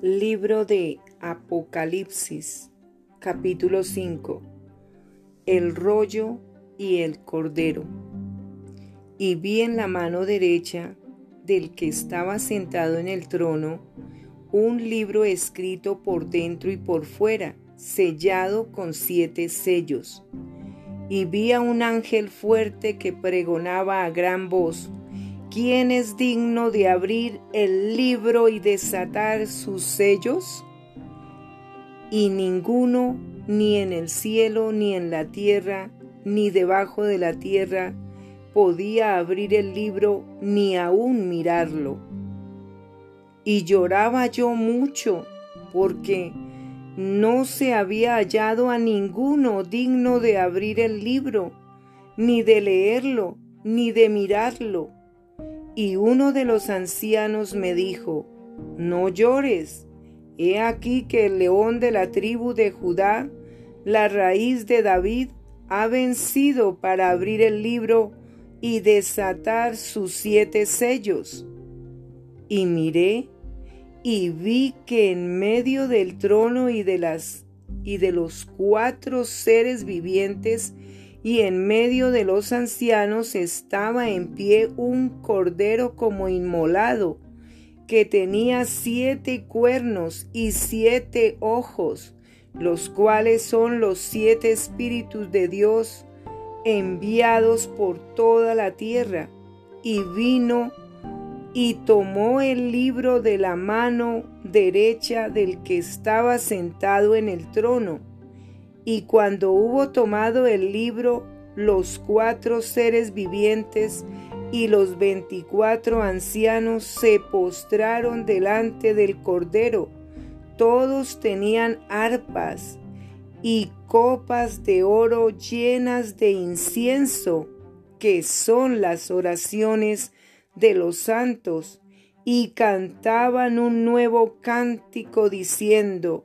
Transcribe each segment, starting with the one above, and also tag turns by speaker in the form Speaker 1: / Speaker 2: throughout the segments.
Speaker 1: Libro de Apocalipsis, capítulo 5. El rollo y el cordero. Y vi en la mano derecha del que estaba sentado en el trono un libro escrito por dentro y por fuera, sellado con siete sellos. Y vi a un ángel fuerte que pregonaba a gran voz, ¿Quién es digno de abrir el libro y desatar sus sellos? Y ninguno, ni en el cielo, ni en la tierra, ni debajo de la tierra, podía abrir el libro ni aún mirarlo. Y lloraba yo mucho, porque no se había hallado a ninguno digno de abrir el libro, ni de leerlo, ni de mirarlo. Y uno de los ancianos me dijo, no llores, he aquí que el león de la tribu de Judá, la raíz de David, ha vencido para abrir el libro y desatar sus siete sellos. Y miré y vi que en medio del trono y de las y de los cuatro seres vivientes y en medio de los ancianos estaba en pie un cordero como inmolado, que tenía siete cuernos y siete ojos, los cuales son los siete espíritus de Dios enviados por toda la tierra. Y vino y tomó el libro de la mano derecha del que estaba sentado en el trono y cuando hubo tomado el libro, los cuatro seres vivientes y los veinticuatro ancianos se postraron delante del Cordero. Todos tenían arpas y copas de oro llenas de incienso, que son las oraciones de los santos, y cantaban un nuevo cántico diciendo,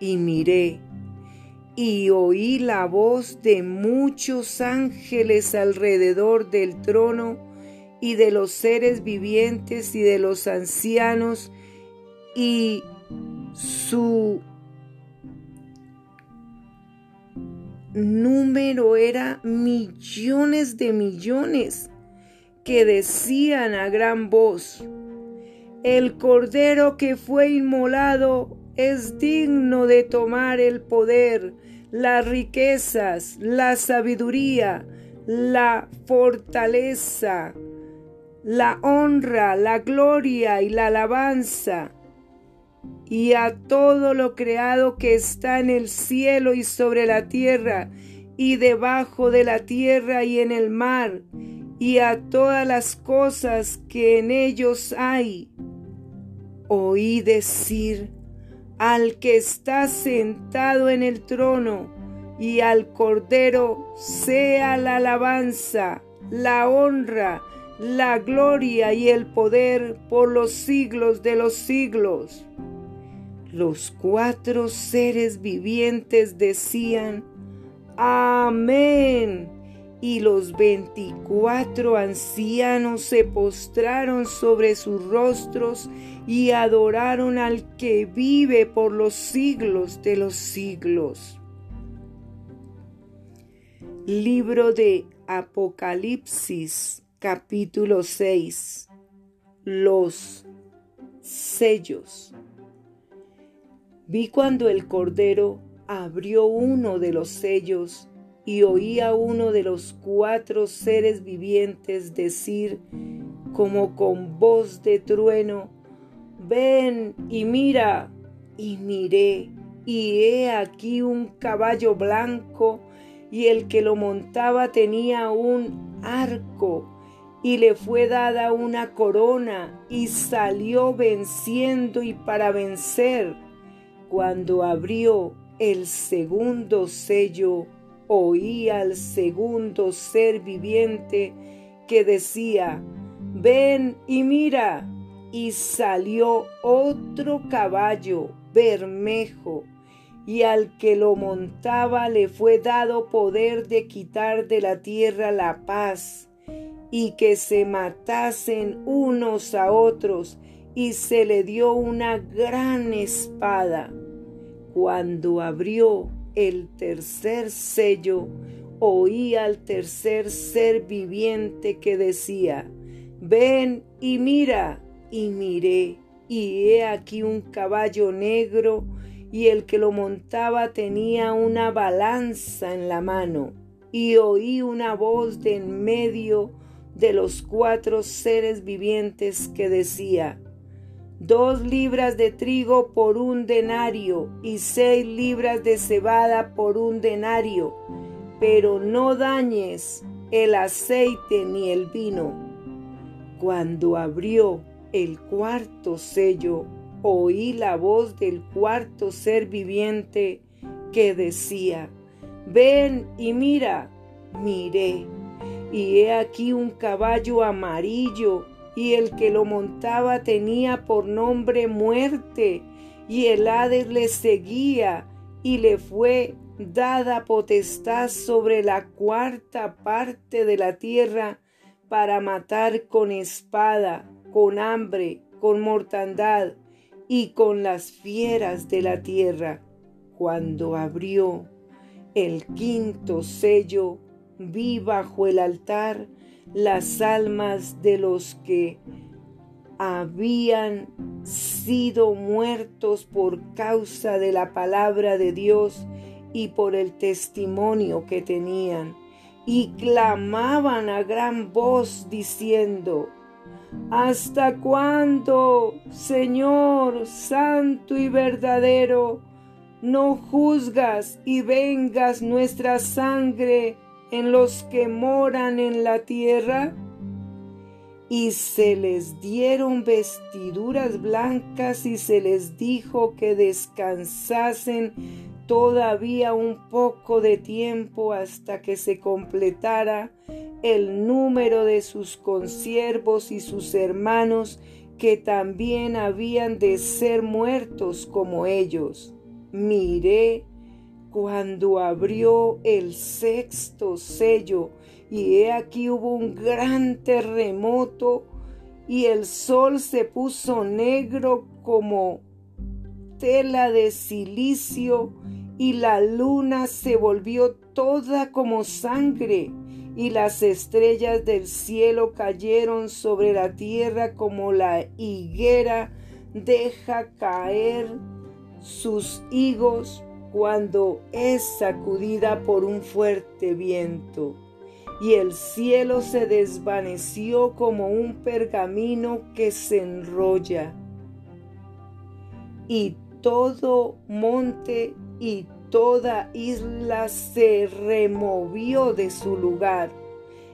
Speaker 1: y miré y oí la voz de muchos ángeles alrededor del trono y de los seres vivientes y de los ancianos y su número era millones de millones que decían a gran voz, el cordero que fue inmolado es digno de tomar el poder, las riquezas, la sabiduría, la fortaleza, la honra, la gloria y la alabanza. Y a todo lo creado que está en el cielo y sobre la tierra, y debajo de la tierra y en el mar, y a todas las cosas que en ellos hay. Oí decir, al que está sentado en el trono y al Cordero sea la alabanza, la honra, la gloria y el poder por los siglos de los siglos. Los cuatro seres vivientes decían, Amén y los veinticuatro ancianos se postraron sobre sus rostros y adoraron al que vive por los siglos de los siglos. Libro de Apocalipsis capítulo 6 Los sellos Vi cuando el Cordero abrió uno de los sellos y oí a uno de los cuatro seres vivientes decir como con voz de trueno, ven y mira. Y miré, y he aquí un caballo blanco, y el que lo montaba tenía un arco, y le fue dada una corona y salió venciendo y para vencer. Cuando abrió el segundo sello, oí al segundo ser viviente que decía, ven y mira. Y salió otro caballo bermejo, y al que lo montaba le fue dado poder de quitar de la tierra la paz, y que se matasen unos a otros, y se le dio una gran espada. Cuando abrió el tercer sello, oí al tercer ser viviente que decía, ven y mira, y miré, y he aquí un caballo negro, y el que lo montaba tenía una balanza en la mano, y oí una voz de en medio de los cuatro seres vivientes que decía, dos libras de trigo por un denario y seis libras de cebada por un denario, pero no dañes el aceite ni el vino. Cuando abrió el cuarto sello, oí la voz del cuarto ser viviente que decía, ven y mira, miré, y he aquí un caballo amarillo y el que lo montaba tenía por nombre muerte, y el Hades le seguía, y le fue dada potestad sobre la cuarta parte de la tierra para matar con espada, con hambre, con mortandad y con las fieras de la tierra. Cuando abrió el quinto sello, vi bajo el altar las almas de los que habían sido muertos por causa de la palabra de Dios y por el testimonio que tenían, y clamaban a gran voz diciendo, ¿Hasta cuándo, Señor Santo y verdadero, no juzgas y vengas nuestra sangre en los que moran en la tierra? Y se les dieron vestiduras blancas y se les dijo que descansasen todavía un poco de tiempo hasta que se completara el número de sus consiervos y sus hermanos que también habían de ser muertos como ellos. Miré cuando abrió el sexto sello, y he aquí hubo un gran terremoto, y el sol se puso negro como tela de silicio, y la luna se volvió toda como sangre, y las estrellas del cielo cayeron sobre la tierra como la higuera deja caer sus higos cuando es sacudida por un fuerte viento, y el cielo se desvaneció como un pergamino que se enrolla, y todo monte y toda isla se removió de su lugar,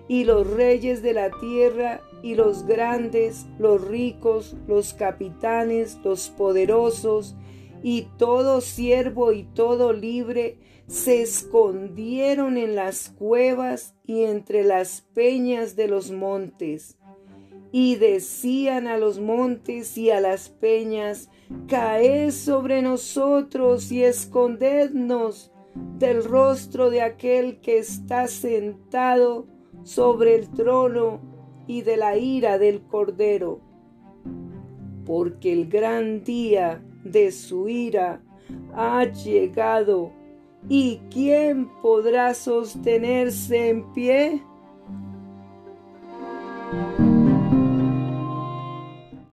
Speaker 1: y los reyes de la tierra y los grandes, los ricos, los capitanes, los poderosos, y todo siervo y todo libre se escondieron en las cuevas y entre las peñas de los montes. Y decían a los montes y a las peñas, Caed sobre nosotros y escondednos del rostro de aquel que está sentado sobre el trono y de la ira del Cordero. Porque el gran día de su ira ha llegado. ¿Y quién podrá sostenerse en pie?